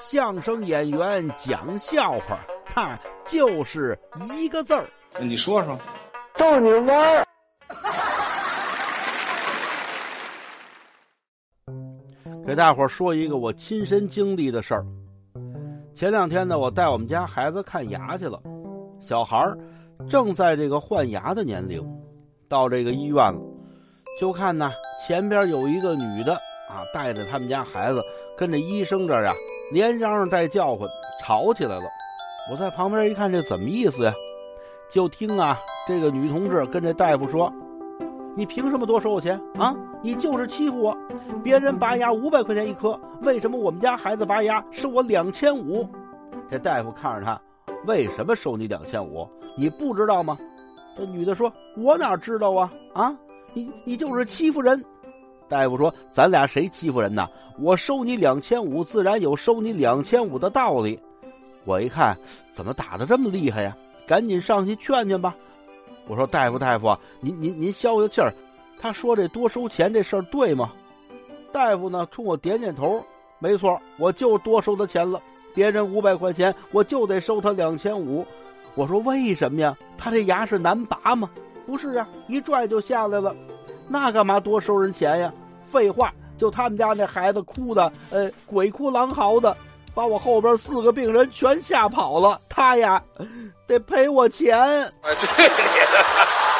相声演员讲笑话，他就是一个字儿。你说说，逗你玩儿。给大伙儿说一个我亲身经历的事儿。前两天呢，我带我们家孩子看牙去了，小孩儿正在这个换牙的年龄，到这个医院了，就看呢前边有一个女的啊，带着他们家孩子跟着医生这儿呀，连嚷嚷带叫唤，吵起来了。我在旁边一看，这怎么意思呀？就听啊，这个女同志跟这大夫说：“你凭什么多收我钱啊？你就是欺负我！别人拔牙五百块钱一颗，为什么我们家孩子拔牙收我两千五？”这大夫看着他，为什么收你两千五？你不知道吗？这女的说：“我哪知道啊？啊，你你就是欺负人！”大夫说：“咱俩谁欺负人呢？我收你两千五，自然有收你两千五的道理。”我一看，怎么打的这么厉害呀？赶紧上去劝劝吧。我说：“大夫，大夫，您您您消消气儿。他说这多收钱这事儿对吗？”大夫呢，冲我点点头：“没错，我就多收他钱了。别人五百块钱，我就得收他两千五。”我说：“为什么呀？他这牙是难拔吗？”不是啊，一拽就下来了。那干嘛多收人钱呀？废话，就他们家那孩子哭的，呃，鬼哭狼嚎的。把我后边四个病人全吓跑了，他呀，得赔我钱。哎，这你。